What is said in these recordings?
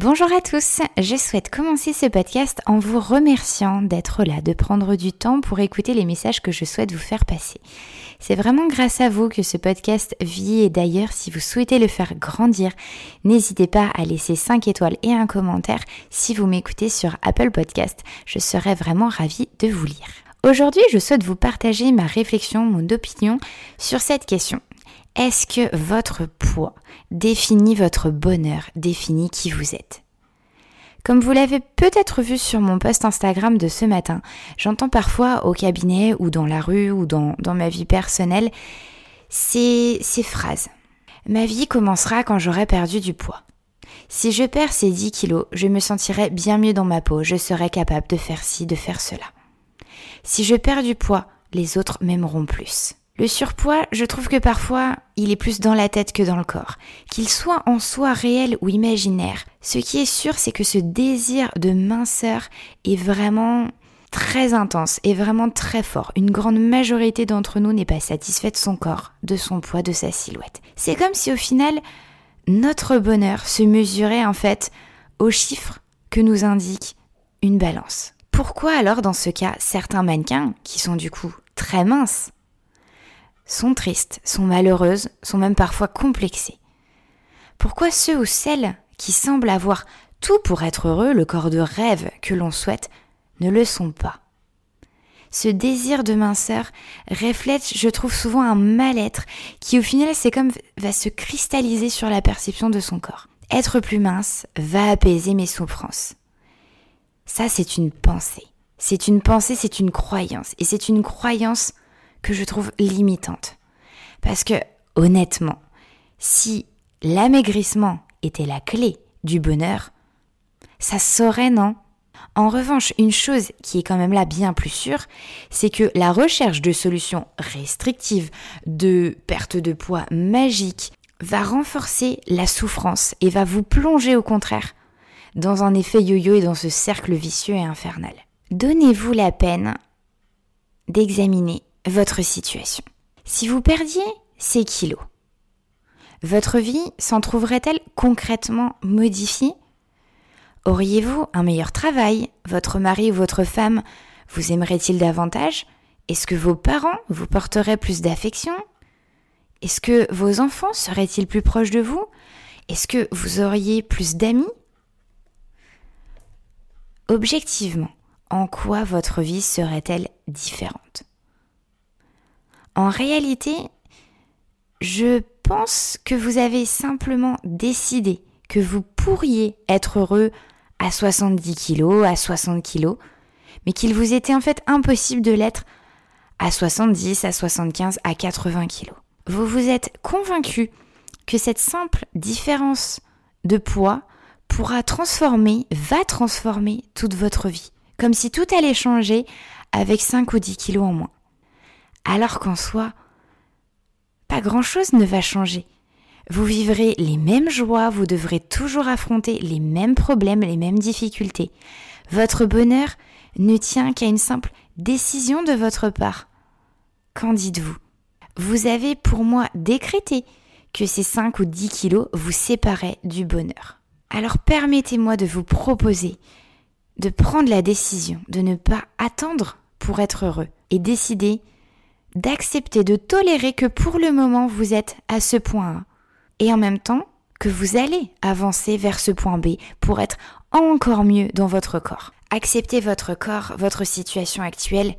Bonjour à tous, je souhaite commencer ce podcast en vous remerciant d'être là, de prendre du temps pour écouter les messages que je souhaite vous faire passer. C'est vraiment grâce à vous que ce podcast vit et d'ailleurs si vous souhaitez le faire grandir, n'hésitez pas à laisser 5 étoiles et un commentaire si vous m'écoutez sur Apple Podcast. Je serais vraiment ravie de vous lire. Aujourd'hui, je souhaite vous partager ma réflexion, mon opinion sur cette question. Est-ce que votre poids définit votre bonheur, définit qui vous êtes? Comme vous l'avez peut-être vu sur mon post Instagram de ce matin, j'entends parfois au cabinet ou dans la rue ou dans, dans ma vie personnelle ces, ces phrases. Ma vie commencera quand j'aurai perdu du poids. Si je perds ces 10 kilos, je me sentirai bien mieux dans ma peau, je serai capable de faire ci, de faire cela. Si je perds du poids, les autres m'aimeront plus. Le surpoids, je trouve que parfois, il est plus dans la tête que dans le corps. Qu'il soit en soi réel ou imaginaire, ce qui est sûr, c'est que ce désir de minceur est vraiment très intense et vraiment très fort. Une grande majorité d'entre nous n'est pas satisfait de son corps, de son poids, de sa silhouette. C'est comme si au final, notre bonheur se mesurait en fait aux chiffres que nous indique une balance. Pourquoi alors dans ce cas certains mannequins, qui sont du coup très minces, sont tristes, sont malheureuses, sont même parfois complexées. Pourquoi ceux ou celles qui semblent avoir tout pour être heureux, le corps de rêve que l'on souhaite, ne le sont pas? Ce désir de minceur reflète, je trouve souvent, un mal-être qui au final c'est comme va se cristalliser sur la perception de son corps. Être plus mince va apaiser mes souffrances. Ça c'est une pensée. C'est une pensée, c'est une croyance. Et c'est une croyance je trouve limitante. Parce que, honnêtement, si l'amaigrissement était la clé du bonheur, ça saurait, non? En revanche, une chose qui est quand même là bien plus sûre, c'est que la recherche de solutions restrictives, de perte de poids magique, va renforcer la souffrance et va vous plonger au contraire dans un effet yo-yo et dans ce cercle vicieux et infernal. Donnez-vous la peine d'examiner votre situation. Si vous perdiez ces kilos, votre vie s'en trouverait-elle concrètement modifiée? Auriez-vous un meilleur travail? Votre mari ou votre femme vous aimerait-il davantage? Est-ce que vos parents vous porteraient plus d'affection? Est-ce que vos enfants seraient-ils plus proches de vous? Est-ce que vous auriez plus d'amis? Objectivement, en quoi votre vie serait-elle différente? En réalité, je pense que vous avez simplement décidé que vous pourriez être heureux à 70 kg, à 60 kg, mais qu'il vous était en fait impossible de l'être à 70, à 75, à 80 kg. Vous vous êtes convaincu que cette simple différence de poids pourra transformer, va transformer toute votre vie, comme si tout allait changer avec 5 ou 10 kilos en moins alors qu'en soi, pas grand-chose ne va changer. Vous vivrez les mêmes joies, vous devrez toujours affronter les mêmes problèmes, les mêmes difficultés. Votre bonheur ne tient qu'à une simple décision de votre part. Qu'en dites-vous? Vous avez pour moi décrété que ces 5 ou 10 kilos vous séparaient du bonheur. Alors permettez-moi de vous proposer de prendre la décision de ne pas attendre pour être heureux et décider d'accepter, de tolérer que pour le moment vous êtes à ce point A et en même temps que vous allez avancer vers ce point B pour être encore mieux dans votre corps. Accepter votre corps, votre situation actuelle,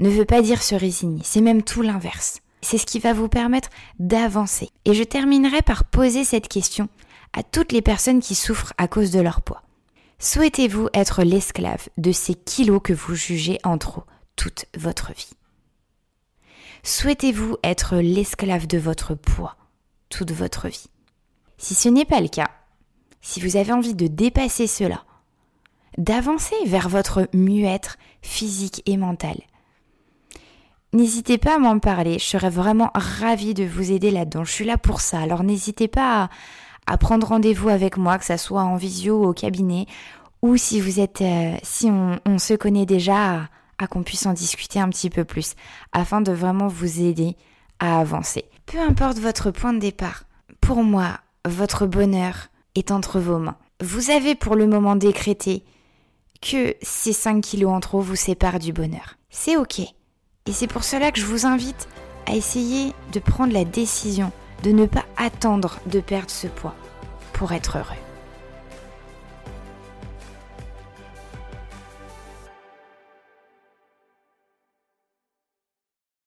ne veut pas dire se résigner, c'est même tout l'inverse. C'est ce qui va vous permettre d'avancer. Et je terminerai par poser cette question à toutes les personnes qui souffrent à cause de leur poids. Souhaitez-vous être l'esclave de ces kilos que vous jugez en trop toute votre vie? Souhaitez-vous être l'esclave de votre poids toute votre vie? Si ce n'est pas le cas, si vous avez envie de dépasser cela d'avancer vers votre mieux-être physique et mental. N'hésitez pas à m'en parler, je serais vraiment ravie de vous aider là-dedans. Je suis là pour ça. Alors n'hésitez pas à, prendre rendez-vous avec moi, que ça soit en visio ou au cabinet, ou si vous êtes, euh, si on, se connaît déjà, à qu'on puisse en discuter un petit peu plus, afin de vraiment vous aider à avancer. Peu importe votre point de départ, pour moi, votre bonheur est entre vos mains. Vous avez pour le moment décrété que ces 5 kilos en trop vous séparent du bonheur. C'est ok. Et c'est pour cela que je vous invite à essayer de prendre la décision de ne pas attendre de perdre ce poids pour être heureux.